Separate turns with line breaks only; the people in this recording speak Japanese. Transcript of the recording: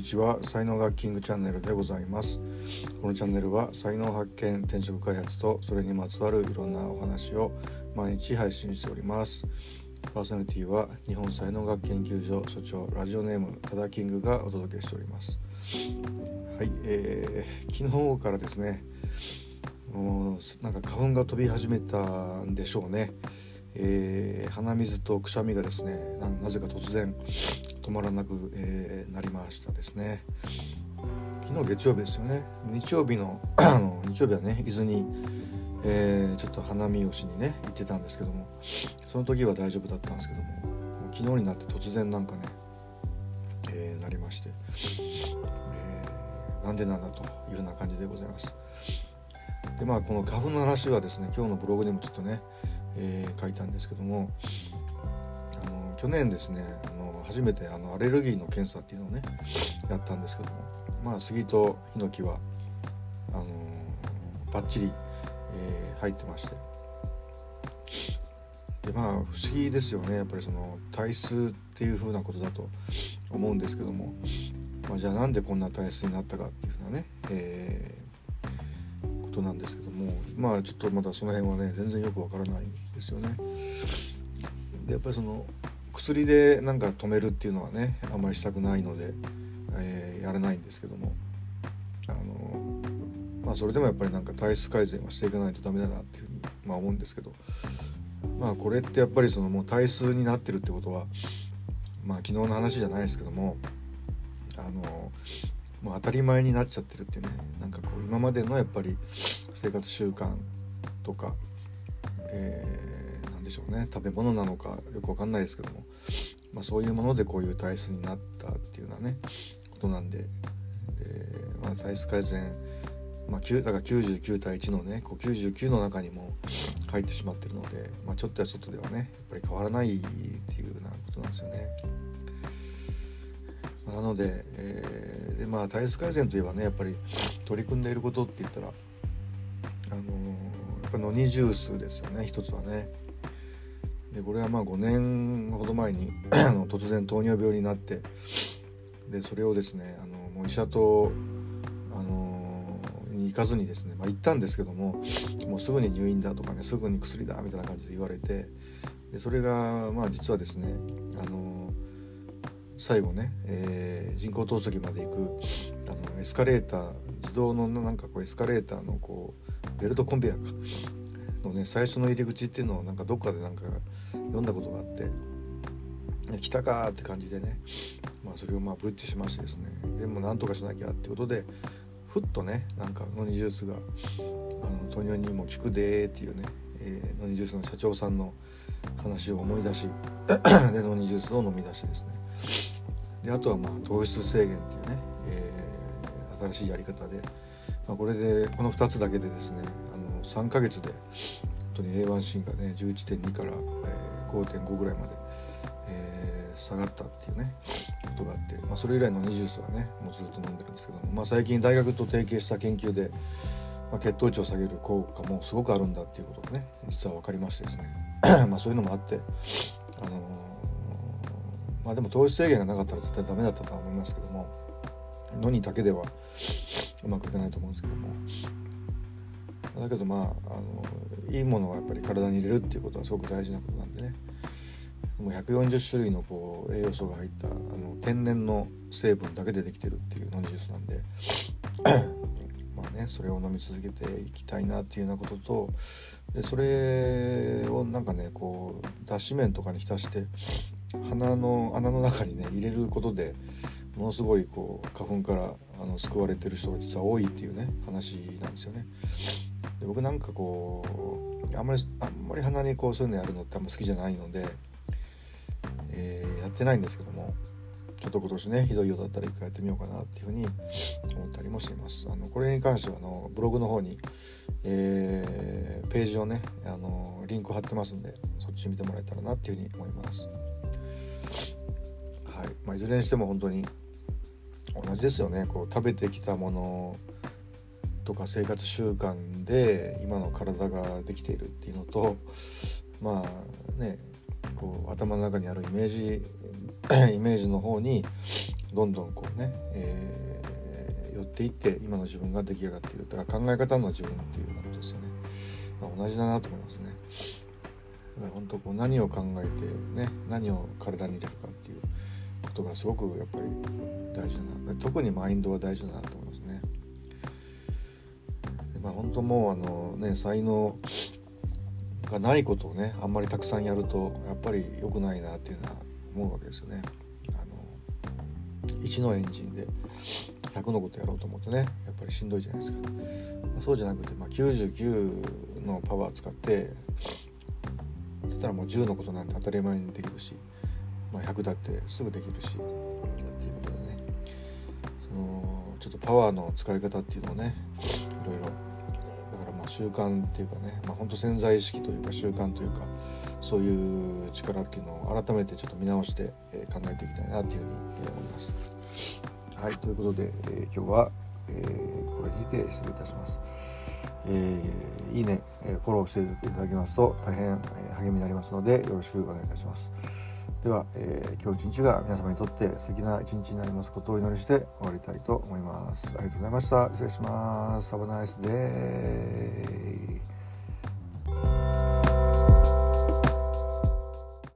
にちは。才能学キングチャンネルでございます。このチャンネルは才能発見転職開発とそれにまつわるいろんなお話を毎日配信しております。パーソナリティは日本才能学研究所所長ラジオネームタダキングがお届けしております。はい、えー、昨日からですねもうなんか花粉が飛び始めたんでしょうね。えー、鼻水とくしゃみがですねなぜか突然止まらなく、えー、なりましたですね。昨日月曜日ですよね。日曜日の 日曜日はね伊豆に、えー、ちょっと花見をしにね行ってたんですけどもその時は大丈夫だったんですけども昨日になって突然なんかね、えー、なりまして、え、なんでなんだというような感じでございます。でまあこの花粉の話はですね今日のブログでもちょっとねえ、書いたんですけども去年ですねあの初めてあのアレルギーの検査っていうのをねやったんですけどもまあ杉とヒノキはあのバッチリ、えー、入ってまして。でまあ不思議ですよね。やっぱりその体質っていう風なことだと思うんですけども、まあ、じゃあなんでこんな体質になったかっていうふうなね、えことなんですけども。まあちょっとまだその辺はね全然よくわからないですよね。でやっぱりその薬でなんか止めるっていうのはねあんまりしたくないので、えー、やらないんですけども。あのまあそれでもやっぱりなんか体質改善はしていかないとダメだなっていうふうに、まあ、思うんですけど。まあこれってやっぱりそのもう体質になってるってことはまあ昨日の話じゃないですけどもあのもう当たり前になっちゃってるっていうねなんかこう今までのやっぱり生活習慣とか、え、でしょうね食べ物なのかよくわかんないですけども、まあ、そういうものでこういう体質になったっていうようなねことなんでで、まあ、体質改善まあ、だから99対1のねこう99の中にも入ってしまってるので、まあ、ちょっとや外ではねやっぱり変わらないっていうようなことなんですよね。なので、えー、でまあ体質改善といえばねやっぱり取り組んでいることって言ったらあのー、やっぱノニジュースですよね一つはね。でこれはまあ5年ほど前に 突然糖尿病になってでそれをですねあのもう医者と、あのー、に行かずにですね、まあ、行ったんですけどももうすぐに入院だとかねすぐに薬だみたいな感じで言われてでそれがまあ実はですね、あの最後ね、えー、人工透析まで行くあのエスカレーター自動のなんかこうエスカレーターのこうベルトコンベヤーか。のね最初の入り口っていうのをなんかどっかでなんか読んだことがあって来たかって感じでね、まあ、それをまあブッチしましてですねでもなんとかしなきゃってことでふっとねなんかノニジュースがあの糖尿にも効くでっていうね、えー、ノニジュースの社長さんの話を思い出し でノニジュースを飲み出してですね。であとはまあ糖質制限っていうね、えー、新しいやり方で、ま、これでこの2つだけでですね3ヶ月で本当に A1C がね11.2から、えー、5.5ぐらいまで、えー、下がったっていうねことがあって、まあ、それ以来の2ジュースはねもうずっと飲んでるんですけども、まあ、最近大学と提携した研究で、まあ、血糖値を下げる効果もすごくあるんだっていうことがね実は分かりましてですね。まあそういうのもあってあのまあでも糖質制限がなかったら絶対ダメだったとは思いますけどものにだけではうまくいかないと思うんですけどもだけどまああのいいものはやっぱり体に入れるっていうことはすごく大事なことなんでねもう140種類のこう栄養素が入ったあの天然の成分だけでできてるっていうノンジュースなんで まあねそれを飲み続けていきたいなっていうようなこととでそれをなんかねこう脱脂麺とかに浸して鼻の穴の中にね入れることでものすごいこう花粉からあの救われてる人が実は多いっていうね話なんですよね。で僕なんかこうあんまりあんまり鼻にこうそういうのやるのってあんま好きじゃないので、えー、やってないんですけどもちょっと今年ねひどいようだったら一回やってみようかなっていうふうに思ったりもしています。あのこれに関してはあのブログの方に、えー、ページをねあのリンク貼ってますんでそっち見てもらえたらなっていうふうに思います。はいまあ、いずれにしても本当に同じですよねこう食べてきたものとか生活習慣で今の体ができているっていうのとまあねこう頭の中にあるイメージ イメージの方にどんどんこうね、えー、寄っていって今の自分が出来上がっているだから考え方の自分っていうようなことですよね、まあ、同じだなと思いますね。だから本当こう何を考えてね何を体に入れるかっていうことがすごくやっぱり大事だな。特にマインドは大事だなと思いますね。あ本当もうあのね才能がないことをねあんまりたくさんやるとやっぱり良くないなっていうのは思うわけですよね。あの1のエンジンで100のことやろうと思うとねやっぱりしんどいじゃないですか。まあ、そうじゃなくて、まあ、99のパワー使ってだったらもう10のことなんて当たり前にできるし、まあ、100だってすぐできるしっていうことでねそのちょっとパワーの使い方っていうのをねいろいろ習慣っていうかね、まあ、本当潜在意識というか習慣というかそういう力っていうのを改めてちょっと見直して、え考えていきたいなっていうふうに、え思います。はいということで、え今日は、えこれにて失礼いたします。えー、いいね、えフォローしていただきますと大変、え励みになりますのでよろしくお願いいたします。では、えー、今日一日が皆様にとって素敵な一日になりますことをお祈りして終わりたいと思います。ありがとうございました。失礼します。Have a nice day.